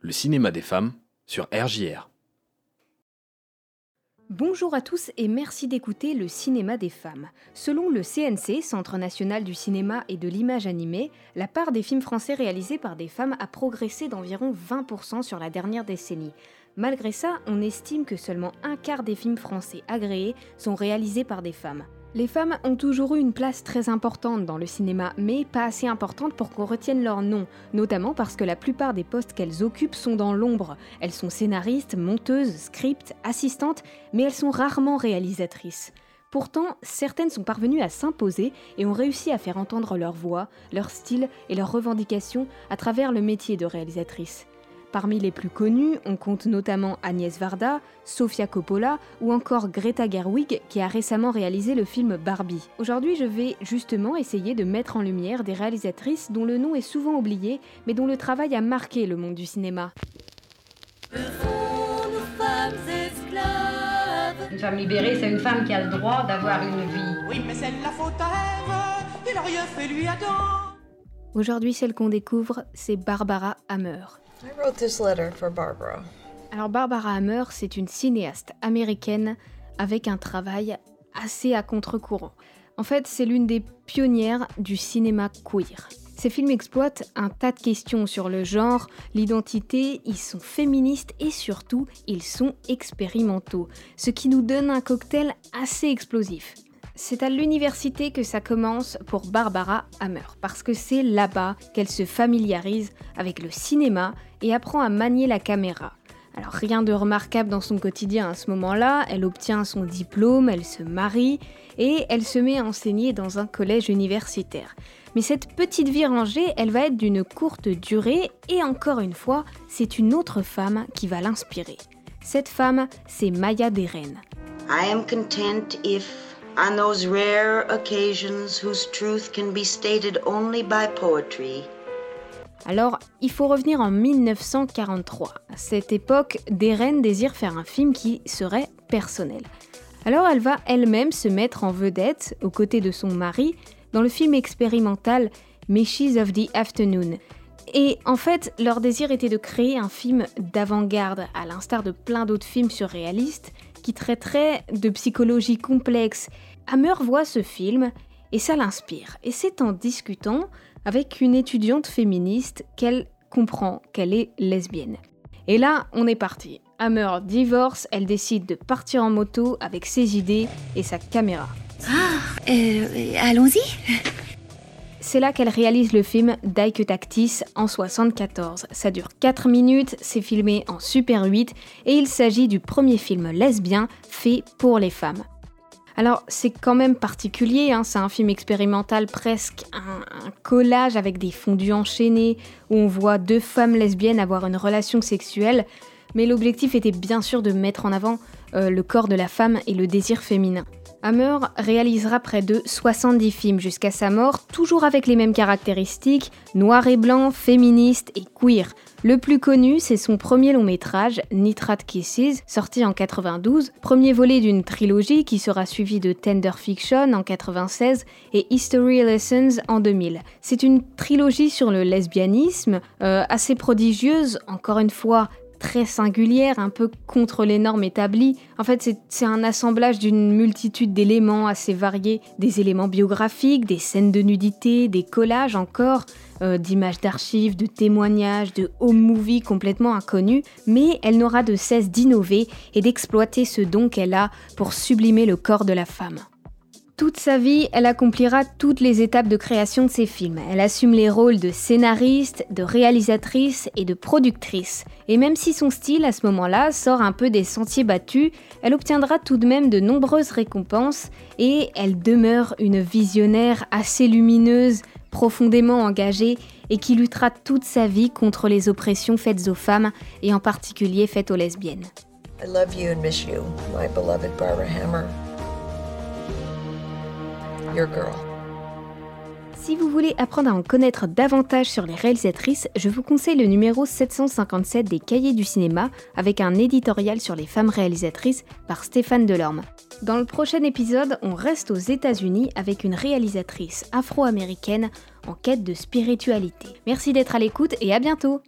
le cinéma des femmes sur RJR. Bonjour à tous et merci d'écouter le cinéma des femmes. Selon le CNC, Centre national du cinéma et de l'image animée, la part des films français réalisés par des femmes a progressé d'environ 20% sur la dernière décennie. Malgré ça, on estime que seulement un quart des films français agréés sont réalisés par des femmes. Les femmes ont toujours eu une place très importante dans le cinéma, mais pas assez importante pour qu'on retienne leur nom, notamment parce que la plupart des postes qu'elles occupent sont dans l'ombre. Elles sont scénaristes, monteuses, script, assistantes, mais elles sont rarement réalisatrices. Pourtant, certaines sont parvenues à s'imposer et ont réussi à faire entendre leur voix, leur style et leurs revendications à travers le métier de réalisatrice. Parmi les plus connus, on compte notamment Agnès Varda, Sofia Coppola ou encore Greta Gerwig qui a récemment réalisé le film Barbie. Aujourd'hui, je vais justement essayer de mettre en lumière des réalisatrices dont le nom est souvent oublié, mais dont le travail a marqué le monde du cinéma. Une femme libérée, c'est une femme qui a le droit d'avoir une vie. Oui, mais c'est la faute à Ève, il a rien fait lui Adam. Aujourd'hui, celle qu'on découvre, c'est Barbara Hammer. I wrote this letter for Barbara. Alors Barbara Hammer, c'est une cinéaste américaine avec un travail assez à contre-courant. En fait, c'est l'une des pionnières du cinéma queer. Ses films exploitent un tas de questions sur le genre, l'identité, ils sont féministes et surtout, ils sont expérimentaux, ce qui nous donne un cocktail assez explosif. C'est à l'université que ça commence pour Barbara Hammer, parce que c'est là-bas qu'elle se familiarise avec le cinéma et apprend à manier la caméra. Alors rien de remarquable dans son quotidien à ce moment-là, elle obtient son diplôme, elle se marie et elle se met à enseigner dans un collège universitaire. Mais cette petite vie rangée, elle va être d'une courte durée et encore une fois, c'est une autre femme qui va l'inspirer. Cette femme, c'est Maya Deren. On those rare occasions whose truth can be stated only by poetry, Alors, il faut revenir en 1943. À cette époque, Deren désire faire un film qui serait personnel. Alors elle va elle-même se mettre en vedette, aux côtés de son mari, dans le film expérimental Meshes of the Afternoon. Et en fait, leur désir était de créer un film d'avant-garde, à l'instar de plein d'autres films surréalistes, qui traiteraient de psychologie complexe. Hammer voit ce film et ça l'inspire. Et c'est en discutant avec une étudiante féministe qu'elle comprend qu'elle est lesbienne. Et là, on est parti. Hammer divorce, elle décide de partir en moto avec ses idées et sa caméra. Ah, euh, allons-y. C'est là qu'elle réalise le film Tactis en 74. Ça dure 4 minutes, c'est filmé en Super 8 et il s'agit du premier film lesbien fait pour les femmes. Alors c'est quand même particulier, hein, c'est un film expérimental presque un, un, collage avec des fondus enchaînés où on voit deux femmes lesbiennes avoir une relation sexuelle, mais l'objectif était bien sûr de mettre en avant euh, le corps de la femme et le désir féminin. Hammer réalisera près de 70 films jusqu'à sa mort, toujours avec les mêmes caractéristiques, noir et blanc, féministe et queer. Le plus connu, c'est son premier long métrage, Nitrate Kisses, sorti en 92, premier volet d'une trilogie qui sera suivie de Tender Fiction en 96 et History Lessons en 2000. C'est une trilogie sur le lesbianisme, euh, assez prodigieuse, encore une fois très singulière, un peu contre les normes établies. En fait, c'est un assemblage d'une multitude d'éléments assez variés, des éléments biographiques, des scènes de nudité, des collages encore, euh, d'images d'archives, de témoignages, de home movies complètement inconnus, mais elle n'aura de cesse d'innover et d'exploiter ce don qu'elle a pour sublimer le corps de la femme. Toute sa vie, elle accomplira toutes les étapes de création de ses films. Elle assume les rôles de scénariste, de réalisatrice et de productrice. Et même si son style à ce moment-là sort un peu des sentiers battus, elle obtiendra tout de même de nombreuses récompenses et elle demeure une visionnaire assez lumineuse, profondément engagée et qui luttera toute sa vie contre les oppressions faites aux femmes et en particulier faites aux lesbiennes. I love you and miss you, my beloved Barbara Hammer. Si vous voulez apprendre à en connaître davantage sur les réalisatrices, je vous conseille le numéro 757 des Cahiers du cinéma avec un éditorial sur les femmes réalisatrices par Stéphane Delorme. Dans le prochain épisode, on reste aux États-Unis avec une réalisatrice afro-américaine en quête de spiritualité. Merci d'être à l'écoute et à bientôt